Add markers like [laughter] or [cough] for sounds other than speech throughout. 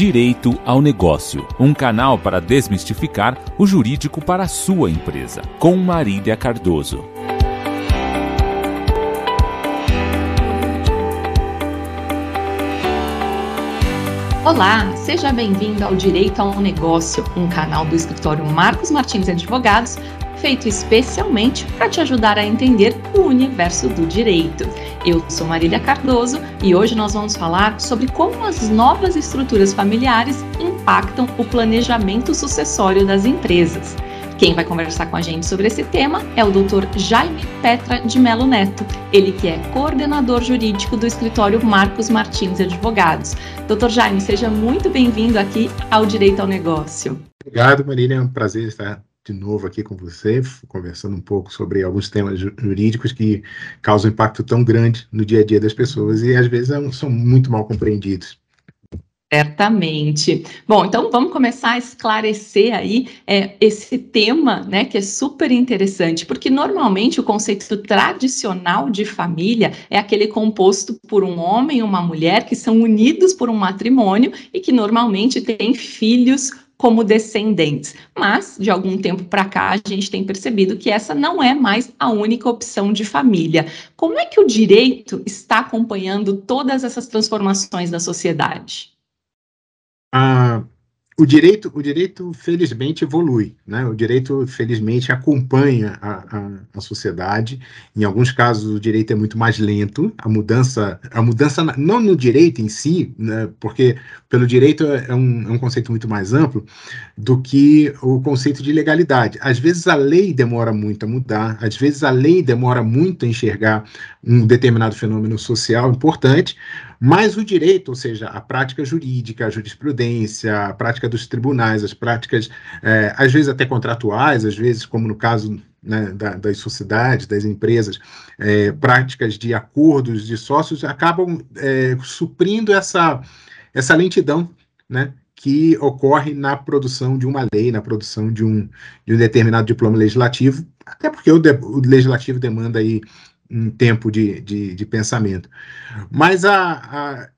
Direito ao Negócio, um canal para desmistificar o jurídico para a sua empresa, com Marília Cardoso. Olá, seja bem-vindo ao Direito ao Negócio, um canal do escritório Marcos Martins Advogados, feito especialmente para te ajudar a entender o universo do direito. Eu sou Marília Cardoso e hoje nós vamos falar sobre como as novas estruturas familiares impactam o planejamento sucessório das empresas. Quem vai conversar com a gente sobre esse tema é o Dr. Jaime Petra de Melo Neto, ele que é coordenador jurídico do escritório Marcos Martins Advogados. Dr. Jaime, seja muito bem-vindo aqui ao Direito ao Negócio. Obrigado, Marília, é um prazer estar de novo aqui com você, conversando um pouco sobre alguns temas jurídicos que causam impacto tão grande no dia a dia das pessoas e às vezes são muito mal compreendidos. Certamente. Bom, então vamos começar a esclarecer aí é, esse tema, né, que é super interessante, porque normalmente o conceito tradicional de família é aquele composto por um homem e uma mulher que são unidos por um matrimônio e que normalmente têm filhos como descendentes. Mas, de algum tempo para cá, a gente tem percebido que essa não é mais a única opção de família. Como é que o direito está acompanhando todas essas transformações da sociedade? Ah, o direito, o direito felizmente evolui, né? O direito felizmente acompanha a, a, a, sociedade. Em alguns casos o direito é muito mais lento. A mudança, a mudança não no direito em si, né? Porque pelo direito é, é um, é um conceito muito mais amplo do que o conceito de legalidade. Às vezes a lei demora muito a mudar. Às vezes a lei demora muito a enxergar um determinado fenômeno social importante mas o direito, ou seja, a prática jurídica, a jurisprudência, a prática dos tribunais, as práticas, é, às vezes até contratuais, às vezes, como no caso né, da, das sociedades, das empresas, é, práticas de acordos de sócios, acabam é, suprindo essa, essa lentidão né, que ocorre na produção de uma lei, na produção de um, de um determinado diploma legislativo, até porque o, de, o legislativo demanda aí um tempo de, de, de pensamento. Mas a, a,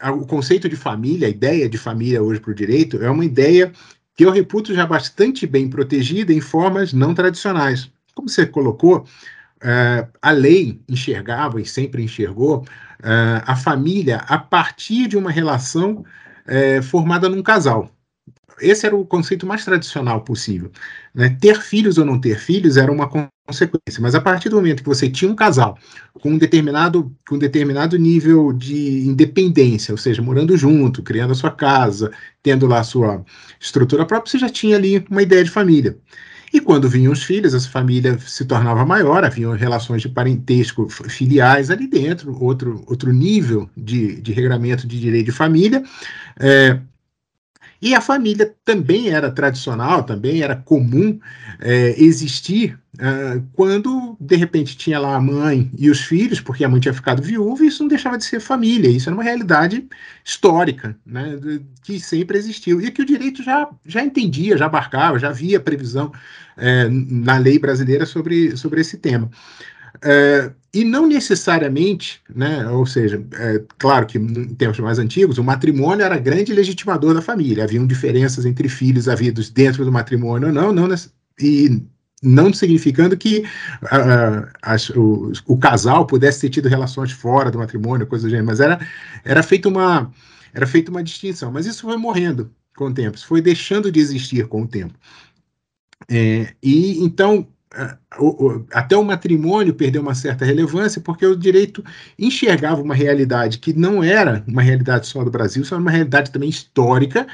a, o conceito de família, a ideia de família hoje para o direito, é uma ideia que eu reputo já bastante bem protegida em formas não tradicionais. Como você colocou, uh, a lei enxergava e sempre enxergou uh, a família a partir de uma relação uh, formada num casal esse era o conceito mais tradicional possível. Né? Ter filhos ou não ter filhos era uma consequência, mas a partir do momento que você tinha um casal com um determinado, com um determinado nível de independência, ou seja, morando junto, criando a sua casa, tendo lá a sua estrutura própria, você já tinha ali uma ideia de família. E quando vinham os filhos, essa família se tornava maior, haviam relações de parentesco filiais ali dentro, outro, outro nível de, de regramento de direito de família. É, e a família também era tradicional, também era comum é, existir uh, quando, de repente, tinha lá a mãe e os filhos, porque a mãe tinha ficado viúva, e isso não deixava de ser família. Isso era uma realidade histórica, né, que sempre existiu. E que o direito já, já entendia, já abarcava, já havia previsão é, na lei brasileira sobre, sobre esse tema. É, e não necessariamente, né, ou seja, é, claro que em tempos mais antigos, o matrimônio era grande legitimador da família, haviam diferenças entre filhos havidos dentro do matrimônio ou não, não e não significando que uh, as, o, o, casal pudesse ter tido relações fora do matrimônio, coisa do gênero, mas era, era feita uma era feita uma distinção, mas isso foi morrendo com o tempo, isso foi deixando de existir com o tempo. É, e então até o matrimônio perdeu uma certa relevância porque o direito enxergava uma realidade que não era uma realidade só do Brasil, só uma realidade também histórica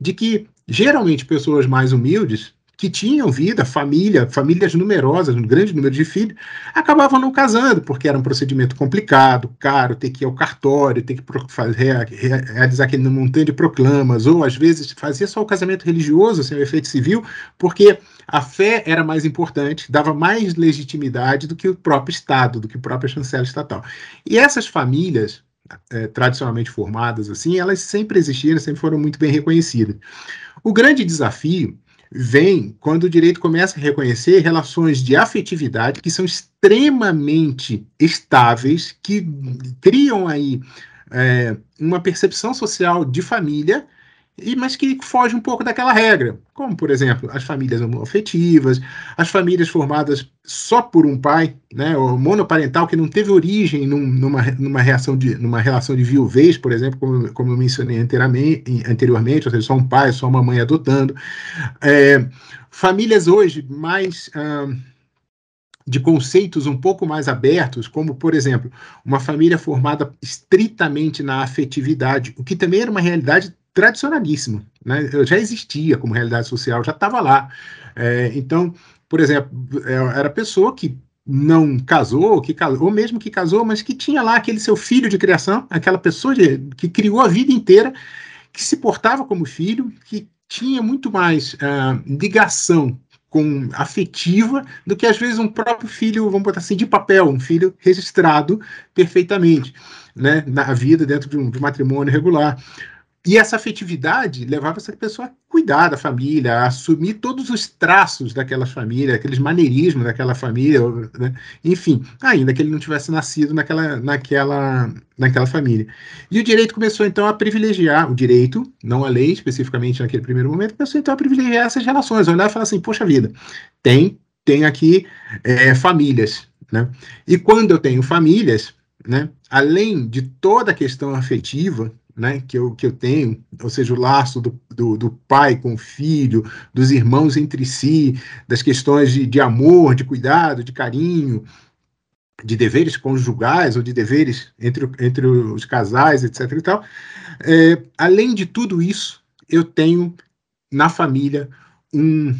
de que geralmente pessoas mais humildes que tinham vida, família, famílias numerosas, um grande número de filhos, acabavam não casando, porque era um procedimento complicado, caro, ter que ir ao cartório, ter que fazer, realizar aquele montante de proclamas, ou às vezes fazia só o casamento religioso, sem o efeito civil, porque a fé era mais importante, dava mais legitimidade do que o próprio Estado, do que a própria chancela estatal. E essas famílias, é, tradicionalmente formadas assim, elas sempre existiram, sempre foram muito bem reconhecidas. O grande desafio vem quando o direito começa a reconhecer relações de afetividade que são extremamente estáveis, que criam aí é, uma percepção social de família e, mas que foge um pouco daquela regra, como, por exemplo, as famílias homoafetivas, as famílias formadas só por um pai, né, o monoparental, que não teve origem num, numa, numa, reação de, numa relação de viuvez, por exemplo, como, como eu mencionei anteriormente, ou seja, só um pai, só uma mãe adotando. É, famílias hoje mais... Ah, de conceitos um pouco mais abertos, como, por exemplo, uma família formada estritamente na afetividade, o que também era uma realidade tradicionalíssima, né? já existia como realidade social, já estava lá. É, então, por exemplo, é, era pessoa que não casou, que casou, ou mesmo que casou, mas que tinha lá aquele seu filho de criação, aquela pessoa de, que criou a vida inteira, que se portava como filho, que tinha muito mais uh, ligação com afetiva do que às vezes um próprio filho, vamos botar assim, de papel, um filho registrado perfeitamente, né, na vida dentro de um, de um matrimônio regular. E essa afetividade levava essa pessoa a cuidar da família, a assumir todos os traços daquela família, aqueles maneirismos daquela família, né? enfim, ainda que ele não tivesse nascido naquela, naquela, naquela família. E o direito começou então a privilegiar, o direito, não a lei especificamente naquele primeiro momento, começou então a privilegiar essas relações, olhar e falar assim, poxa vida, tem, tem aqui é, famílias, né? E quando eu tenho famílias, né, além de toda a questão afetiva, né, que, eu, que eu tenho, ou seja, o laço do, do, do, pai com o filho, dos irmãos entre si, das questões de, de amor, de cuidado, de carinho, de deveres conjugais ou de deveres entre, entre os casais, etc. E tal. É, além de tudo isso, eu tenho na família um,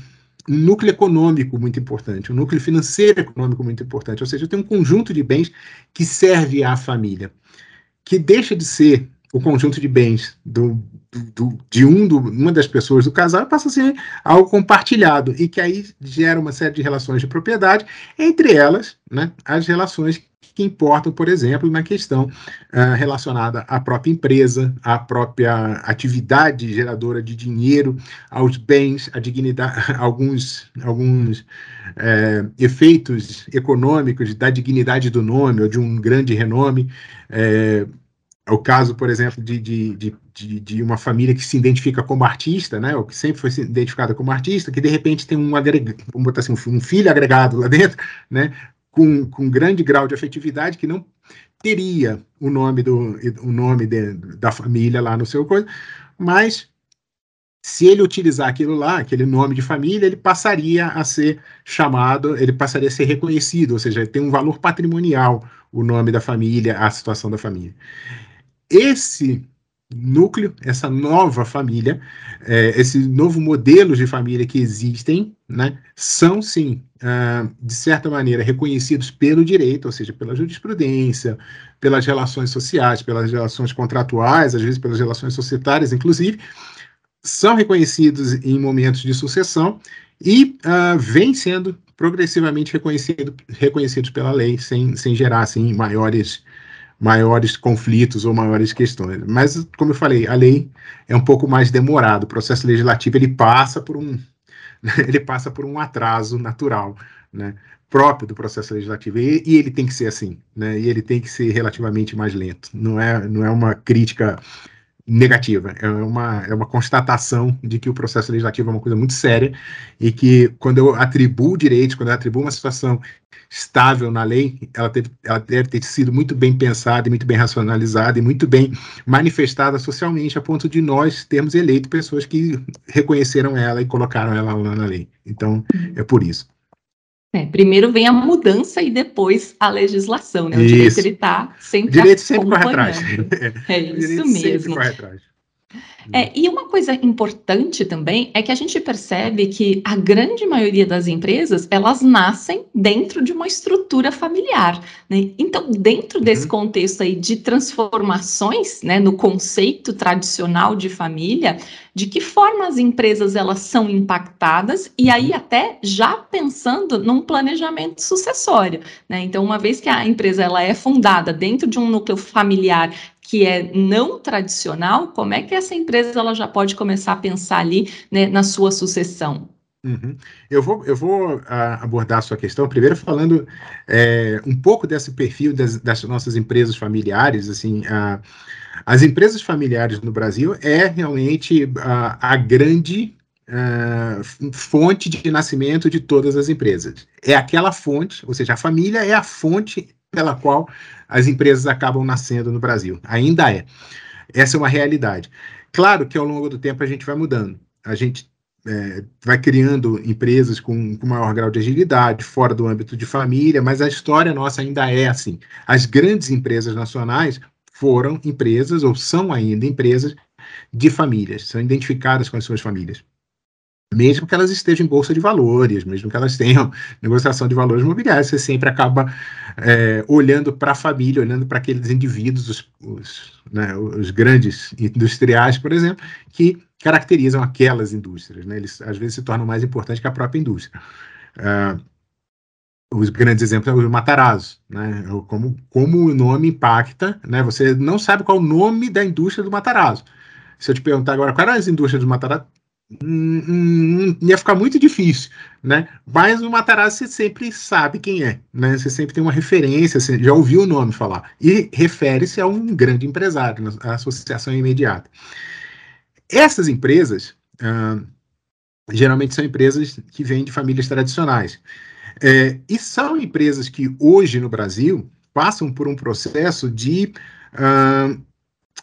um núcleo econômico muito importante, um núcleo financeiro econômico muito importante, ou seja, eu tenho um conjunto de bens que serve à família, que deixa de ser o conjunto de bens do, do, de um do, uma das pessoas do casal passa a ser algo compartilhado e que aí gera uma série de relações de propriedade, entre elas né, as relações que importam, por exemplo, na questão uh, relacionada à própria empresa, à própria atividade geradora de dinheiro, aos bens, à dignidade, [laughs] alguns, alguns é, efeitos econômicos da dignidade do nome ou de um grande renome. É, é o caso, por exemplo, de, de, de, de, uma família que se identifica como artista, né, ou que sempre foi identificada como artista, que de repente tem um, agreg... vamos botar assim, um filho agregado lá dentro, [laughs] né, com, com grande grau de afetividade, que não teria o nome, do, o nome de, da família lá no seu coisa, mas se ele utilizar aquilo lá, aquele nome de família, ele passaria a ser chamado, ele passaria a ser reconhecido, ou seja, tem um valor patrimonial o nome da família, a situação da família esse núcleo, essa nova família, é, esse novo modelo de família que existem, né, são sim, ah, de certa maneira, reconhecidos pelo direito, ou seja, pela jurisprudência, pelas relações sociais, pelas relações contratuais, às vezes pelas relações societárias, inclusive, são reconhecidos em momentos de sucessão e uh, vêm sendo progressivamente reconhecido, reconhecidos pela lei, sem, sem gerar assim, maiores maiores conflitos ou maiores questões. Mas, como eu falei, a lei é um pouco mais demorado. O processo legislativo ele passa por um [laughs] ele passa por um atraso natural, né, próprio do processo legislativo. E, e, ele tem que ser assim, né? E ele tem que ser relativamente mais lento. Não é não é uma crítica negativa, é uma, é uma constatação de que o processo legislativo é uma coisa muito séria e que quando eu atribuo direitos, quando eu atribuo uma situação estável na lei, ela, teve, ela deve ter sido muito bem pensada e muito bem racionalizada e muito bem manifestada socialmente a ponto de nós termos eleito pessoas que reconheceram ela e colocaram ela lá na lei. Então, é por isso. É, primeiro vem a mudança e depois a legislação, né? O isso. direito ele está sempre o direito sempre corre atrás. É [laughs] isso mesmo. É, e uma coisa importante também é que a gente percebe que a grande maioria das empresas elas nascem dentro de uma estrutura familiar. Né? Então, dentro uhum. desse contexto aí de transformações né, no conceito tradicional de família, de que forma as empresas elas são impactadas e aí uhum. até já pensando num planejamento sucessório. Né? Então, uma vez que a empresa ela é fundada dentro de um núcleo familiar que é não tradicional, como é que essa empresa ela já pode começar a pensar ali né, na sua sucessão? Uhum. Eu vou, eu vou uh, abordar a sua questão primeiro falando é, um pouco desse perfil das, das, nossas empresas familiares. Assim, uh, as empresas familiares no Brasil é realmente uh, a grande fonte de nascimento de todas as empresas. É aquela fonte, ou seja, a família é a fonte pela qual as empresas acabam nascendo no Brasil. Ainda é. Essa é uma realidade. Claro que ao longo do tempo a gente vai mudando. A gente é, vai criando empresas com, com maior grau de agilidade, fora do âmbito de família, mas a história nossa ainda é assim. As grandes empresas nacionais foram empresas, ou são ainda empresas, de famílias, são identificadas com as suas famílias. Mesmo que elas estejam em bolsa de valores, mesmo que elas tenham [laughs] negociação de valores imobiliários, você sempre acaba é, olhando para a família, olhando para aqueles indivíduos, os, os, né, os grandes industriais, por exemplo, que caracterizam aquelas indústrias. Né? Eles às vezes se tornam mais importantes que a própria indústria. Uh, os grandes exemplos são os Matarazzo, né? Como, como o nome impacta, né? Você não sabe qual o nome da indústria do Matarazzo. Se eu te perguntar agora qual era as indústrias do Matarazzo, hum, hum, ia ficar muito difícil, né? Mas o Matarazzo você sempre sabe quem é, né? Você sempre tem uma referência, você já ouviu o nome falar. E refere-se a um grande empresário, a associação imediata. Essas empresas, geralmente são empresas que vêm de famílias tradicionais. É, e são empresas que hoje no Brasil passam por um processo de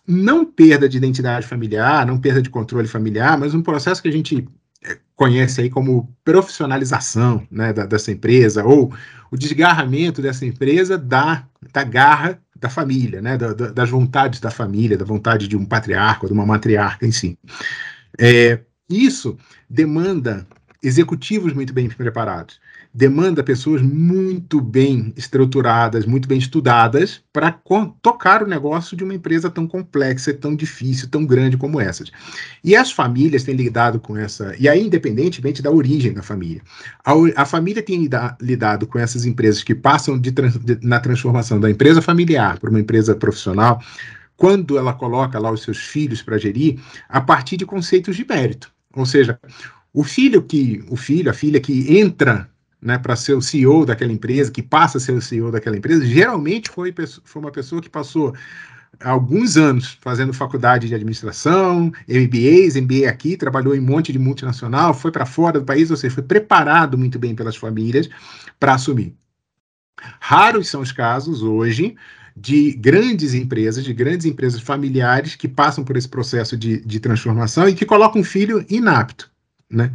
não perda de identidade familiar, não perda de controle familiar, mas um processo que a gente é, conhece aí como profissionalização né, da, dessa empresa, ou o desgarramento dessa empresa da, da garra da família, né, da, da, das vontades da família, da vontade de um patriarca, de uma matriarca em si. É, isso demanda executivos muito bem preparados demanda pessoas muito bem estruturadas, muito bem estudadas para tocar o negócio de uma empresa tão complexa, tão difícil, tão grande como essas. E as famílias têm lidado com essa, e aí independentemente da origem da família, a, a família tem lidado com essas empresas que passam de, de, na transformação da empresa familiar para uma empresa profissional, quando ela coloca lá os seus filhos para gerir, a partir de conceitos de mérito. Ou seja, o filho que o filho, a filha que entra né, para ser o CEO daquela empresa, que passa a ser o CEO daquela empresa, geralmente foi, foi uma pessoa que passou alguns anos fazendo faculdade de administração, MBAs, MBA aqui, trabalhou em um monte de multinacional, foi para fora do país, ou seja, foi preparado muito bem pelas famílias para assumir. Raros são os casos hoje de grandes empresas, de grandes empresas familiares que passam por esse processo de, de transformação e que colocam um filho inapto né?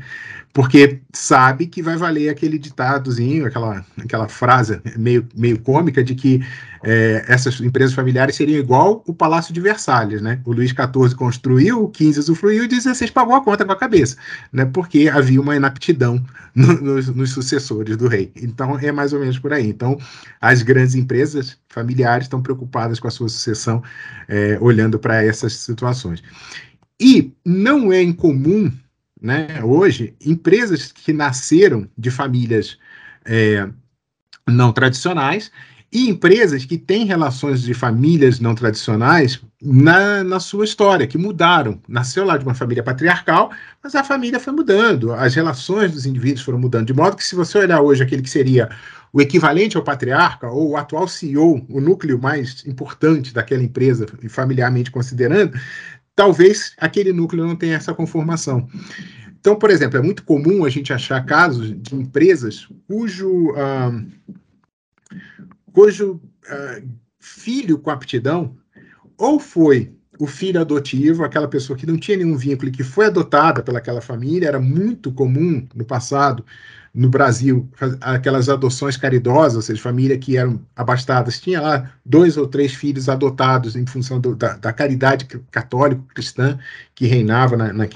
Porque sabe que vai valer aquele ditadozinho, aquela, aquela frase meio, meio cômica de que é, essas empresas familiares seriam igual o Palácio de Versalhes, né? O Luís XIV construiu, o XV usufruiu e o XVI pagou a conta com a cabeça, né? Porque havia uma inaptidão [laughs] no, nos, nos sucessores do rei. Então, é mais ou menos por aí. Então, as grandes empresas familiares estão preocupadas com a sua sucessão, é, olhando para essas situações. E não é incomum né, hoje, empresas que nasceram de famílias é, não tradicionais e empresas que têm relações de famílias não tradicionais na, na sua história, que mudaram. Nasceu lá de uma família patriarcal, mas a família foi mudando, as relações dos indivíduos foram mudando, de modo que se você olhar hoje aquele que seria o equivalente ao patriarca, ou o atual CEO, o núcleo mais importante daquela empresa, familiarmente considerando, talvez aquele núcleo não tenha essa conformação. Então, por exemplo, é muito comum a gente achar casos de empresas cujo, cujo filho com aptidão ou foi o filho adotivo, aquela pessoa que não tinha nenhum vínculo e que foi adotada pelaquela família, era muito comum no passado no Brasil, aquelas adoções caridosas, ou seja, família que eram abastadas, tinha lá dois ou três filhos adotados em função do, da, da, caridade católico-cristã que reinava na, na,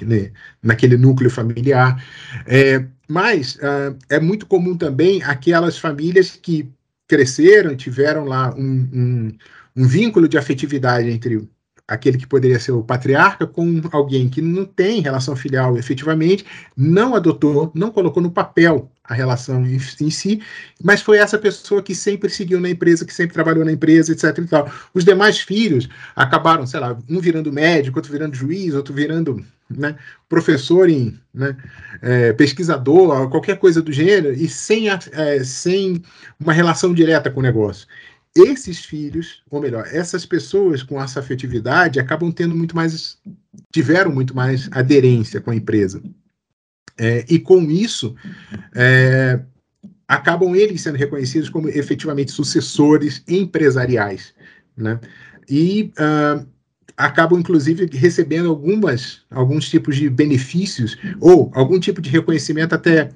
naquele núcleo familiar. É, mas uh, é muito comum também aquelas famílias que cresceram tiveram lá um, um, um vínculo de afetividade entre aquele que poderia ser o patriarca com alguém que não tem relação filial efetivamente, não adotou, não colocou no papel a relação em, em, si, mas foi essa pessoa que sempre seguiu na empresa, que sempre trabalhou na empresa, etc. E tal. Os demais filhos acabaram, sei lá, um virando médico, outro virando juiz, outro virando né, professor em né, é, pesquisador, qualquer coisa do gênero, e sem, é, sem uma relação direta com o negócio esses filhos, ou melhor, essas pessoas com essa afetividade acabam tendo muito mais, tiveram muito mais aderência com a empresa. É, e com isso, é, acabam eles sendo reconhecidos como efetivamente sucessores empresariais. Né? E uh, acabam, inclusive, recebendo algumas, alguns tipos de benefícios ou algum tipo de reconhecimento até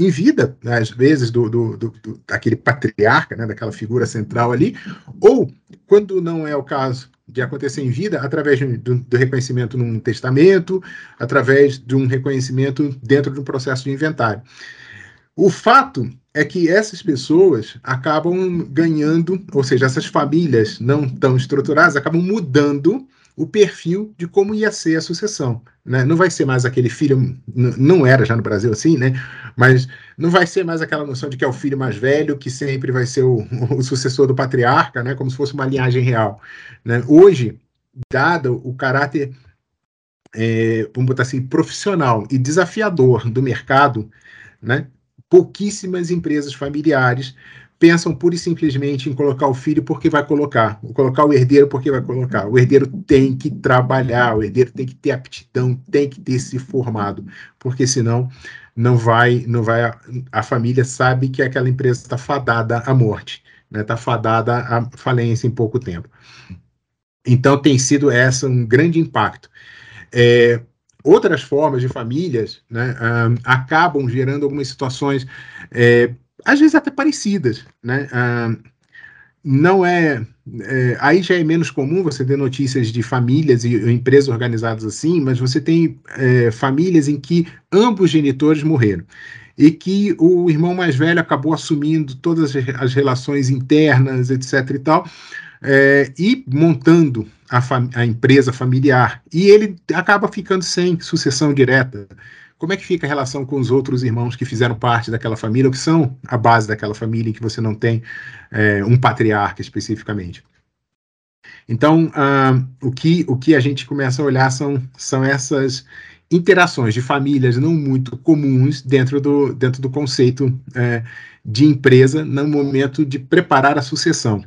em vida, né, às vezes, do, do, do, do, daquele patriarca, né, daquela figura central ali, ou, quando não é o caso de acontecer em vida, através de, do, do, reconhecimento num testamento, através de um reconhecimento dentro de um processo de inventário. O fato é que essas pessoas acabam ganhando, ou seja, essas famílias não tão estruturadas acabam mudando o perfil de como ia ser a sucessão. Né? Não vai ser mais aquele filho, não era já no Brasil assim, né? mas não vai ser mais aquela noção de que é o filho mais velho que sempre vai ser o, [laughs] o sucessor do patriarca, né? como se fosse uma linhagem real. Né? Hoje, dado o caráter, é, vamos botar assim, profissional e desafiador do mercado, né? pouquíssimas empresas familiares pensam pura e simplesmente em colocar o filho porque vai colocar, colocar o herdeiro porque vai colocar. O herdeiro tem que trabalhar, o herdeiro tem que ter aptidão, tem que ter se formado, porque senão não vai, não vai. A família sabe que aquela empresa está fadada à morte, está né? Tá fadada à falência em pouco tempo. Então tem sido essa um grande impacto. É, outras formas de famílias né, um, acabam gerando algumas situações é, às vezes até parecidas, né? Ah, não é, é, aí já é menos comum você ter notícias de famílias e, empresas organizadas assim, mas você tem é, famílias em que ambos genitores morreram e que o irmão mais velho acabou assumindo todas as relações internas, etc. e tal, é, e montando a, a empresa familiar. E ele acaba ficando sem sucessão direta como é que fica a relação com os outros irmãos que fizeram parte daquela família, ou que são a base daquela família, em que você não tem é, um patriarca especificamente? Então, uh, o, que, o que a gente começa a olhar são, são essas interações de famílias não muito comuns dentro do, dentro do conceito é, de empresa no momento de preparar a sucessão.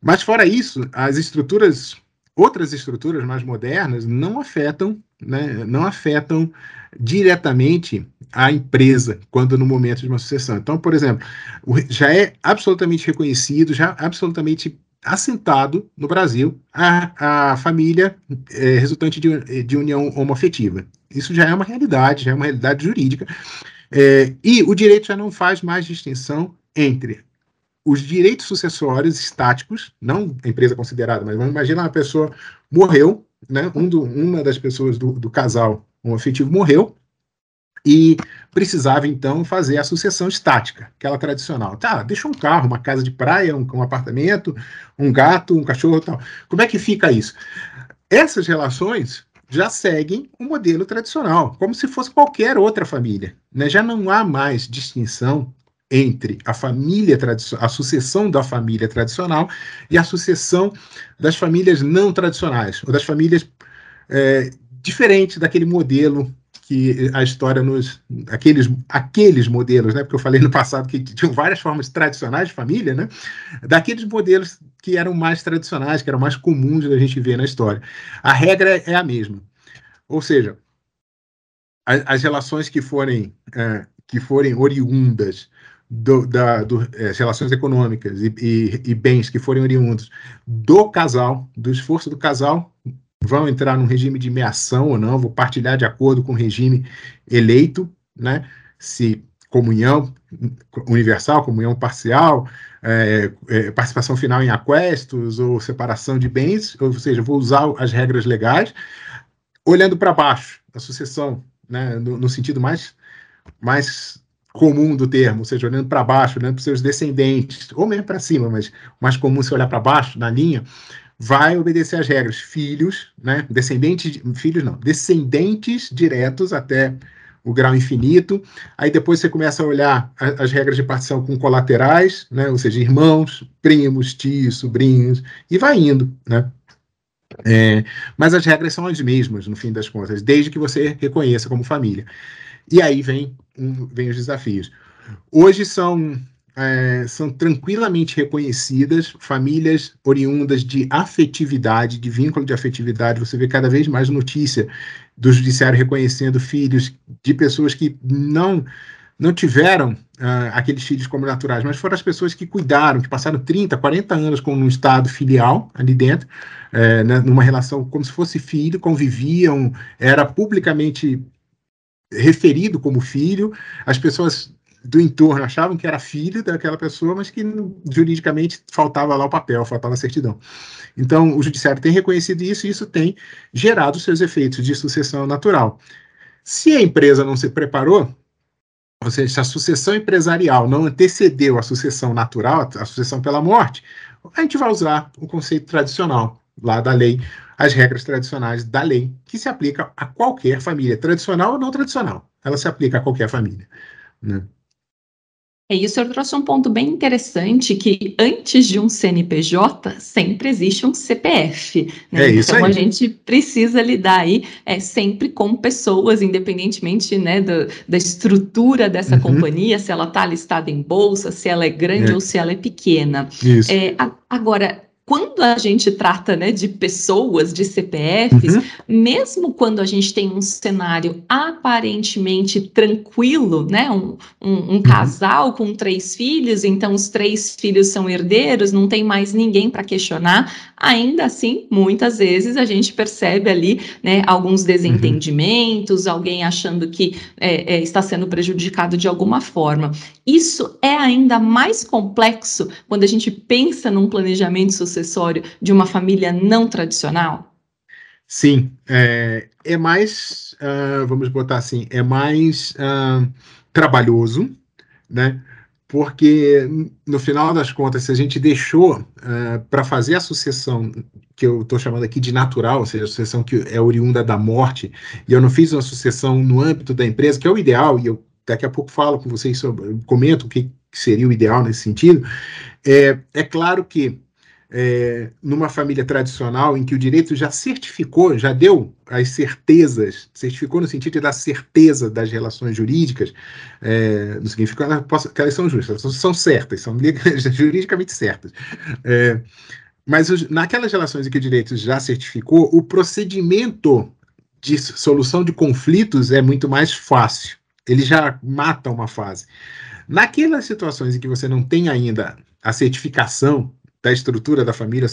Mas, fora isso, as estruturas, outras estruturas mais modernas, não afetam, né, não afetam diretamente à empresa quando no momento de uma sucessão. Então, por exemplo, já é absolutamente reconhecido, já absolutamente assentado no Brasil a, a família é, resultante de, de união homoafetiva. Isso já é uma realidade, já é uma realidade jurídica. É, e o direito já não faz mais distinção entre os direitos sucessórios estáticos, não a empresa considerada, mas vamos imaginar uma pessoa morreu, né, um do, uma das pessoas do, do casal um afetivo morreu e precisava então fazer a sucessão estática, aquela tradicional. Tá, deixa um carro, uma casa de praia, um, um apartamento, um gato, um cachorro, tal. Como é que fica isso? Essas relações já seguem o um modelo tradicional, como se fosse qualquer outra família. Né? Já não há mais distinção entre a família tradicional, a sucessão da família tradicional e a sucessão das famílias não tradicionais, ou das famílias é, diferente daquele modelo que a história nos. Aqueles, aqueles modelos, né? Porque eu falei no passado que tinham várias formas tradicionais de família, né? Daqueles modelos que eram mais tradicionais, que eram mais comuns da gente ver na história. A regra é a mesma. Ou seja, as, as relações que forem, é, que forem oriundas do, da, do, é, relações econômicas e, e, e, bens que forem oriundos do casal, do esforço do casal, vão entrar num regime de meação ou não, vou partilhar de acordo com o regime eleito, né? Se comunhão universal, comunhão parcial, é, é, participação final em aquestos ou separação de bens, ou seja, vou usar as regras legais, olhando para baixo, a sucessão, né, no, no, sentido mais, mais comum do termo, ou seja, olhando para baixo, olhando para os seus descendentes, ou mesmo para cima, mas mais comum se olhar para baixo, na linha, vai obedecer às regras. Filhos, né? Descendentes, filhos não, descendentes diretos até o grau infinito. Aí depois você começa a olhar as regras de partição com colaterais, né? Ou seja, irmãos, primos, tios, sobrinhos, e vai indo, né? É, mas as regras são as mesmas, no fim das contas, desde que você reconheça como família. E aí vem, um, vem os desafios. Hoje são é, são tranquilamente reconhecidas famílias oriundas de afetividade, de vínculo de afetividade. Você vê cada vez mais notícia do judiciário reconhecendo filhos de pessoas que não não tiveram uh, aqueles filhos como naturais, mas foram as pessoas que cuidaram, que passaram 30, 40 anos com um estado filial ali dentro, é, né, numa relação como se fosse filho, conviviam, era publicamente referido como filho, as pessoas do entorno achavam que era filho daquela pessoa, mas que juridicamente faltava lá o papel, faltava a certidão. Então, o judiciário tem reconhecido isso e isso tem gerado seus efeitos de sucessão natural. Se a empresa não se preparou, ou seja, se a sucessão empresarial não antecedeu a sucessão natural, a sucessão pela morte, a gente vai usar o conceito tradicional lá da lei, as regras tradicionais da lei, que se aplica a qualquer família, tradicional ou não tradicional. Ela se aplica a qualquer família. Né? É, e o senhor trouxe um ponto bem interessante, que antes de um CNPJ, sempre existe um CPF. Né? É isso então, aí. a gente precisa lidar aí é, sempre com pessoas, independentemente né, do, da estrutura dessa uhum. companhia, se ela está listada em bolsa, se ela é grande é. ou se ela é pequena. Isso. É, a, agora, quando a gente trata né, de pessoas, de CPFs, uhum. mesmo quando a gente tem um cenário aparentemente tranquilo, né, um, um, um uhum. casal com três filhos, então os três filhos são herdeiros, não tem mais ninguém para questionar, ainda assim, muitas vezes a gente percebe ali né, alguns desentendimentos, uhum. alguém achando que é, é, está sendo prejudicado de alguma forma. Isso é ainda mais complexo quando a gente pensa num planejamento sucessório de uma família não tradicional? Sim, é, é mais, uh, vamos botar assim, é mais uh, trabalhoso, né? Porque no final das contas, se a gente deixou uh, para fazer a sucessão que eu estou chamando aqui de natural, ou seja, a sucessão que é oriunda da morte, e eu não fiz uma sucessão no âmbito da empresa, que é o ideal, e eu daqui a pouco falo com vocês sobre, comento o que seria o ideal nesse sentido. É, é claro que é, numa família tradicional em que o direito já certificou, já deu as certezas, certificou no sentido de dar certeza das relações jurídicas, é, não significa que elas são justas, são certas, são [laughs] juridicamente certas. É, mas os, naquelas relações em que o direito já certificou, o procedimento de solução de conflitos é muito mais fácil ele já mata uma fase. Naquelas situações em que você não tem ainda a certificação da estrutura da família,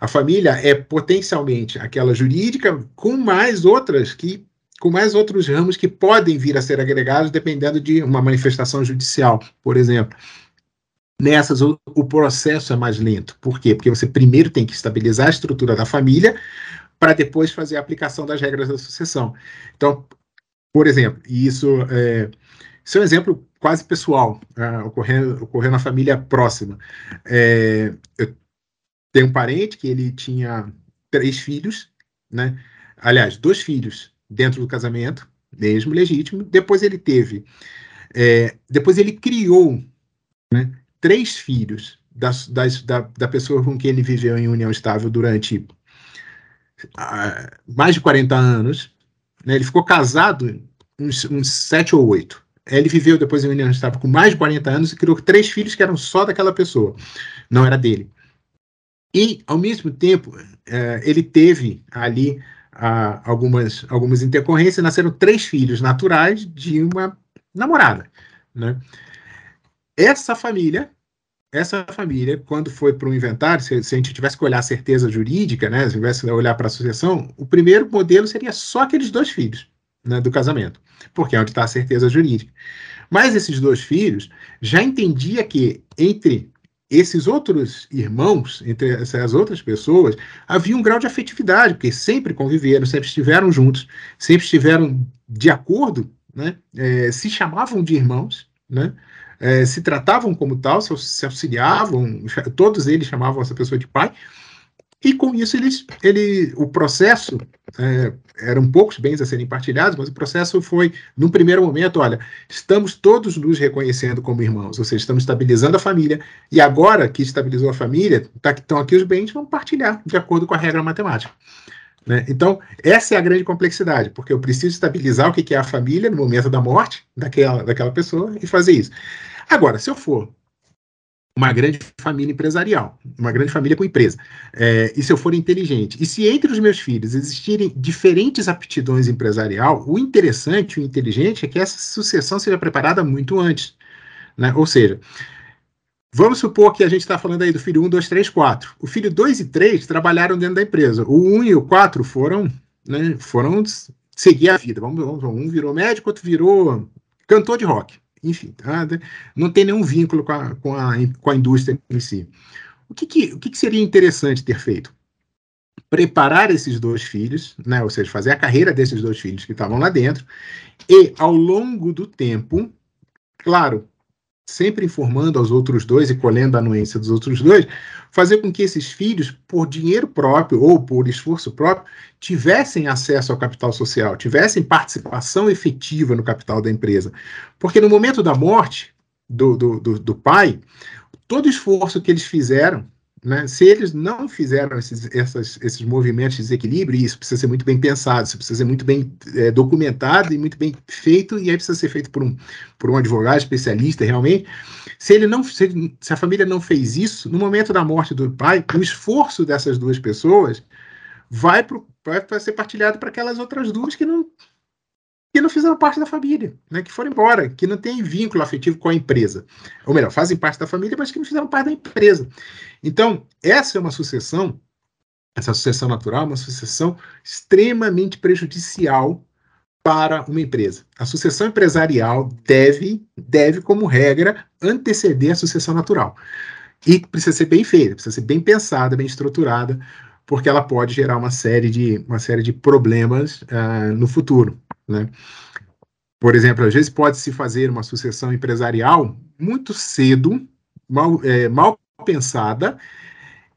a família é potencialmente aquela jurídica com mais outras que com mais outros ramos que podem vir a ser agregados dependendo de uma manifestação judicial, por exemplo. Nessas, o, o processo é mais lento. Por quê? Porque você primeiro tem que estabilizar a estrutura da família para depois fazer a aplicação das regras da sucessão. Então, por exemplo, isso é, isso é um exemplo quase pessoal, uh, ocorrendo, na família próxima. É, eu tenho um parente que ele tinha três filhos, né? Aliás, dois filhos dentro do casamento, mesmo legítimo. Depois ele teve, é, depois ele criou, né, três filhos das, das, da, da pessoa com quem ele viveu em união estável durante uh, mais de 40 anos né? Ele ficou casado uns, uns sete ou oito. Ele viveu depois em união estável com mais de 40 anos e criou três filhos que eram só daquela pessoa, não era dele. E, ao mesmo tempo, é, ele teve ali ah, algumas, algumas intercorrências, nasceram três filhos naturais de uma namorada. Né? Essa família essa família, quando foi para o inventário, se, se, a gente tivesse que olhar a certeza jurídica, né, se tivesse que olhar para a associação, o primeiro modelo seria só aqueles dois filhos né, do casamento, porque é onde está a certeza jurídica. Mas esses dois filhos já entendia que entre esses outros irmãos, entre essas outras pessoas, havia um grau de afetividade, porque sempre conviveram, sempre estiveram juntos, sempre estiveram de acordo, né, é, se chamavam de irmãos, né, é, se tratavam como tal, se, se auxiliavam, todos eles chamavam essa pessoa de pai, E com isso, ele, o processo, é, eram poucos bens a serem partilhados, mas o processo foi, num primeiro momento, olha, estamos todos nos reconhecendo como irmãos, ou seja, estamos estabilizando a família, e agora que estabilizou a família, tá, estão aqui os bens, vamos partilhar de acordo com a regra matemática. Né? Então, essa é a grande complexidade, porque eu preciso estabilizar o que é a família no momento da morte daquela, daquela pessoa e fazer isso. Agora, se eu for uma grande família empresarial, uma grande família com empresa. É, e se eu for inteligente? E se entre os meus filhos existirem diferentes aptidões empresarial, o interessante, o inteligente é que essa sucessão seja preparada muito antes. Né? Ou seja, vamos supor que a gente está falando aí do filho 1, 2, 3, 4. O filho 2 e 3 trabalharam dentro da empresa. O 1 e o 4 foram, né, foram seguir a vida. Vamos, vamos, um virou médico, outro virou cantor de rock enfim, tá? não tem nenhum vínculo com a, com a, com a indústria em si. O que, que, o que, que seria interessante ter feito? Preparar esses dois filhos, né, ou seja, fazer a carreira desses dois filhos que estavam lá dentro, e ao longo do tempo, claro, sempre informando aos outros dois e colhendo a anuência dos outros dois, fazer com que esses filhos, por dinheiro próprio ou por esforço próprio, tivessem acesso ao capital social, tivessem participação efetiva no capital da empresa. Porque no momento da morte do, do, do, do pai, todo esforço que eles fizeram né? Se eles não fizeram esses, essas, esses movimentos de desequilíbrio, isso precisa ser muito bem pensado, isso precisa ser muito bem é, documentado e muito bem feito, e aí precisa ser feito por um, por um advogado especialista realmente. Se ele não, se, se a família não fez isso, no momento da morte do pai, o esforço dessas duas pessoas vai, ser partilhado para aquelas outras duas que não, que não fizeram parte da família, né, que foram embora, que não têm vínculo afetivo com a empresa. Ou melhor, fazem parte da família, mas que não fizeram parte da empresa. Então, essa é uma sucessão, essa sucessão natural, uma sucessão extremamente prejudicial para uma empresa. A sucessão empresarial deve, deve como regra, anteceder a sucessão natural. E precisa ser bem feita, precisa ser bem pensada, bem estruturada, porque ela pode gerar uma série de, uma série de problemas uh, no futuro. Né? Por exemplo, às vezes pode-se fazer uma sucessão empresarial muito cedo, mal, é, mal pensada,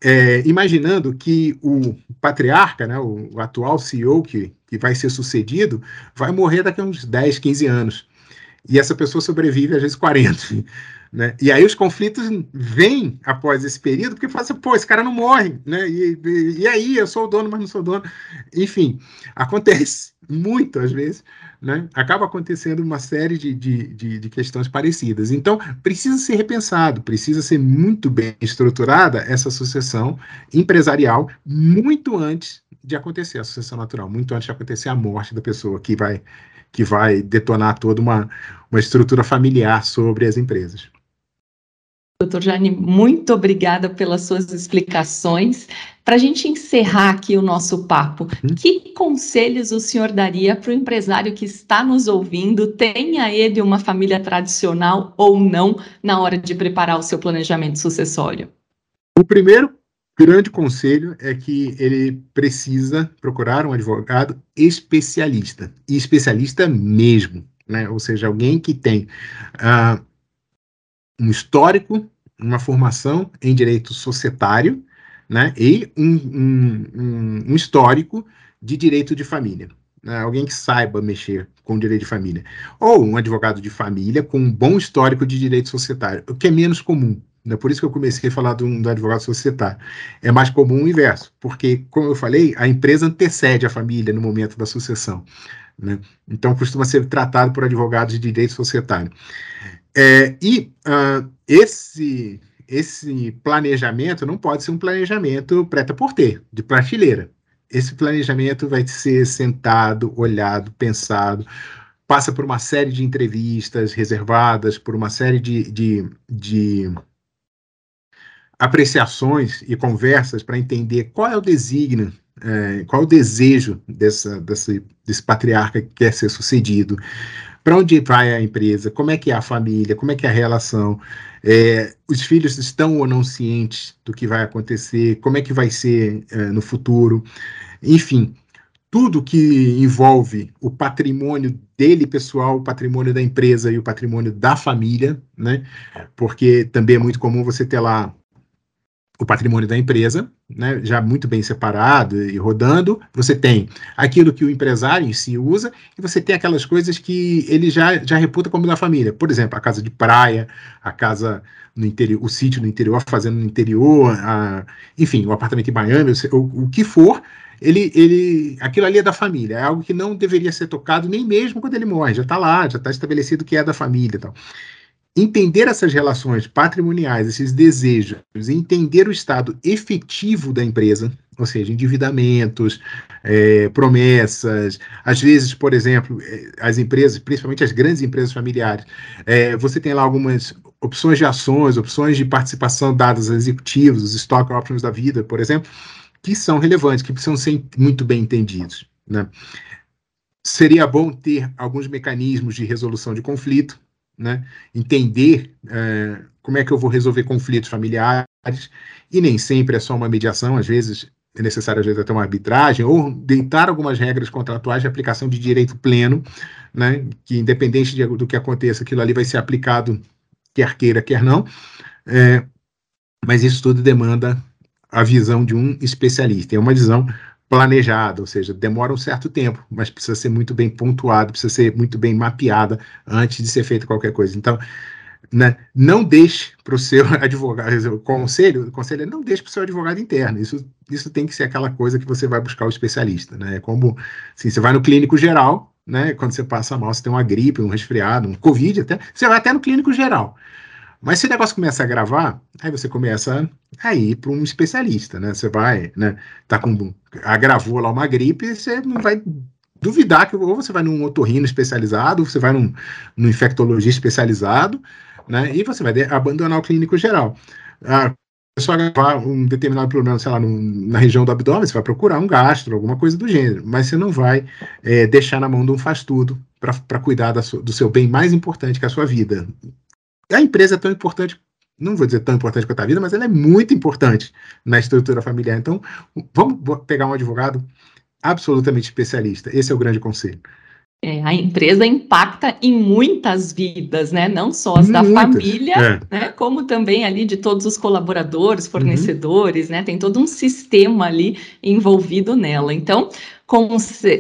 é, imaginando que o patriarca, né, o, atual CEO que, que vai ser sucedido, vai morrer daqui a uns 10, 15 anos. E essa pessoa sobrevive às vezes 40. [laughs] Né? E aí os conflitos vêm após esse período, porque fala assim, pô, esse cara não morre, né? E, e, e, aí, eu sou o dono, mas não sou dono. Enfim, acontece [laughs] muito às vezes, né? Acaba acontecendo uma série de, de, de, de questões parecidas. Então, precisa ser repensado, precisa ser muito bem estruturada essa sucessão empresarial muito antes de acontecer a sucessão natural, muito antes de acontecer a morte da pessoa que vai que vai detonar toda uma, uma estrutura familiar sobre as empresas. Doutor Jane, muito obrigada pelas suas explicações. Para a gente encerrar aqui o nosso papo, hum? que conselhos o senhor daria para o empresário que está nos ouvindo, tenha ele uma família tradicional ou não, na hora de preparar o seu planejamento sucessório? O primeiro grande conselho é que ele precisa procurar um advogado especialista, e especialista mesmo, né? ou seja, alguém que tem uh, um histórico uma formação em direito societário né, e um, um, um histórico de direito de família. Né, alguém que saiba mexer com direito de família. Ou um advogado de família com um bom histórico de direito societário, o que é menos comum. Né, por isso que eu comecei a falar do, do advogado societário. É mais comum o inverso, porque, como eu falei, a empresa antecede a família no momento da sucessão. Né? Então, costuma ser tratado por advogados de direito societário. É, e uh, esse, esse planejamento não pode ser um planejamento preta por ter, de prateleira. Esse planejamento vai ser sentado, olhado, pensado, passa por uma série de entrevistas reservadas, por uma série de, de, de apreciações e conversas para entender qual é o desígnio, é, qual é o desejo dessa, desse, desse patriarca que quer ser sucedido, para onde vai a empresa, como é que é a família, como é que é a relação, é, os filhos estão ou não cientes do que vai acontecer, como é que vai ser é, no futuro, enfim, tudo que envolve o patrimônio dele pessoal, o patrimônio da empresa e o patrimônio da família, né? Porque também é muito comum você ter lá o patrimônio da empresa, né, já muito bem separado e rodando. Você tem aquilo que o empresário em si usa e você tem aquelas coisas que ele já, já reputa como da família. Por exemplo, a casa de praia, a casa no interior, o sítio no interior, a fazenda no interior, a, enfim, o apartamento em Miami, o, o que for, ele, ele, aquilo ali é da família, é algo que não deveria ser tocado nem mesmo quando ele morre, já está lá, já está estabelecido que é da família tal entender essas relações patrimoniais, esses desejos, entender o estado efetivo da empresa, ou seja, endividamentos, é, promessas, às vezes, por exemplo, é, as empresas, principalmente as grandes empresas familiares, é, você tem lá algumas opções de ações, opções de participação dadas a executivos, os stock options da vida, por exemplo, que são relevantes, que precisam ser muito bem entendidos. Né? Seria bom ter alguns mecanismos de resolução de conflito, né? entender é, como é que eu vou resolver conflitos familiares, e nem sempre é só uma mediação, às vezes é necessário às vezes até uma arbitragem, ou deitar algumas regras contratuais de aplicação de direito pleno, né? que independente de, do que aconteça, aquilo ali vai ser aplicado quer queira, quer não, é, mas isso tudo demanda a visão de um especialista, é uma visão planejada, ou seja, demora um certo tempo, mas precisa ser muito bem pontuado, precisa ser muito bem mapeada antes de ser feita qualquer coisa. Então, né, não deixe para o seu [laughs] advogado, o conselho, o conselho é não deixe para o seu advogado interno. Isso, isso tem que ser aquela coisa que você vai buscar o especialista. Né? É como assim, você vai no clínico geral, né? Quando você passa mal, você tem uma gripe, um resfriado, um Covid até, você vai até no clínico geral. Mas se o negócio começa a gravar, aí você começa a ir para um especialista, né? Você vai, né? Tá com agravou lá uma gripe, você não vai duvidar que ou você vai num otorrino especializado, ou você vai num, num infectologista especializado, né? E você vai abandonar o clínico geral. Ah, só agravar um determinado problema, sei lá, na região do abdômen, você vai procurar um gastro, alguma coisa do gênero, mas você não vai é, deixar na mão de um faz-tudo para cuidar do seu bem mais importante que a sua vida, a empresa é tão importante, não vou dizer tão importante quanto a vida, mas ela é muito importante na estrutura familiar. Então, vamos pegar um advogado absolutamente especialista. Esse é o grande conselho. É, a empresa impacta em muitas vidas, né? Não só as muitas, da família, é. né? Como também ali de todos os colaboradores, fornecedores, uhum. né? Tem todo um sistema ali envolvido nela. Então,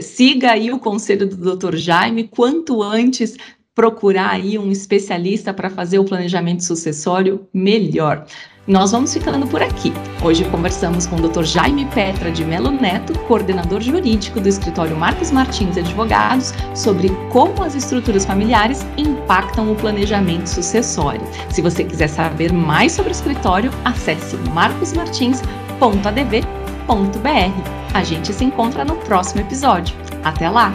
siga aí o conselho do Dr. Jaime, quanto antes procurar aí um especialista para fazer o planejamento sucessório melhor. Nós vamos ficando por aqui. Hoje conversamos com o Dr. Jaime Petra de Melo Neto, coordenador jurídico do escritório Marcos Martins Advogados, sobre como as estruturas familiares impactam o planejamento sucessório. Se você quiser saber mais sobre o escritório, acesse marcosmartins.adv.br. A gente se encontra no próximo episódio. Até lá!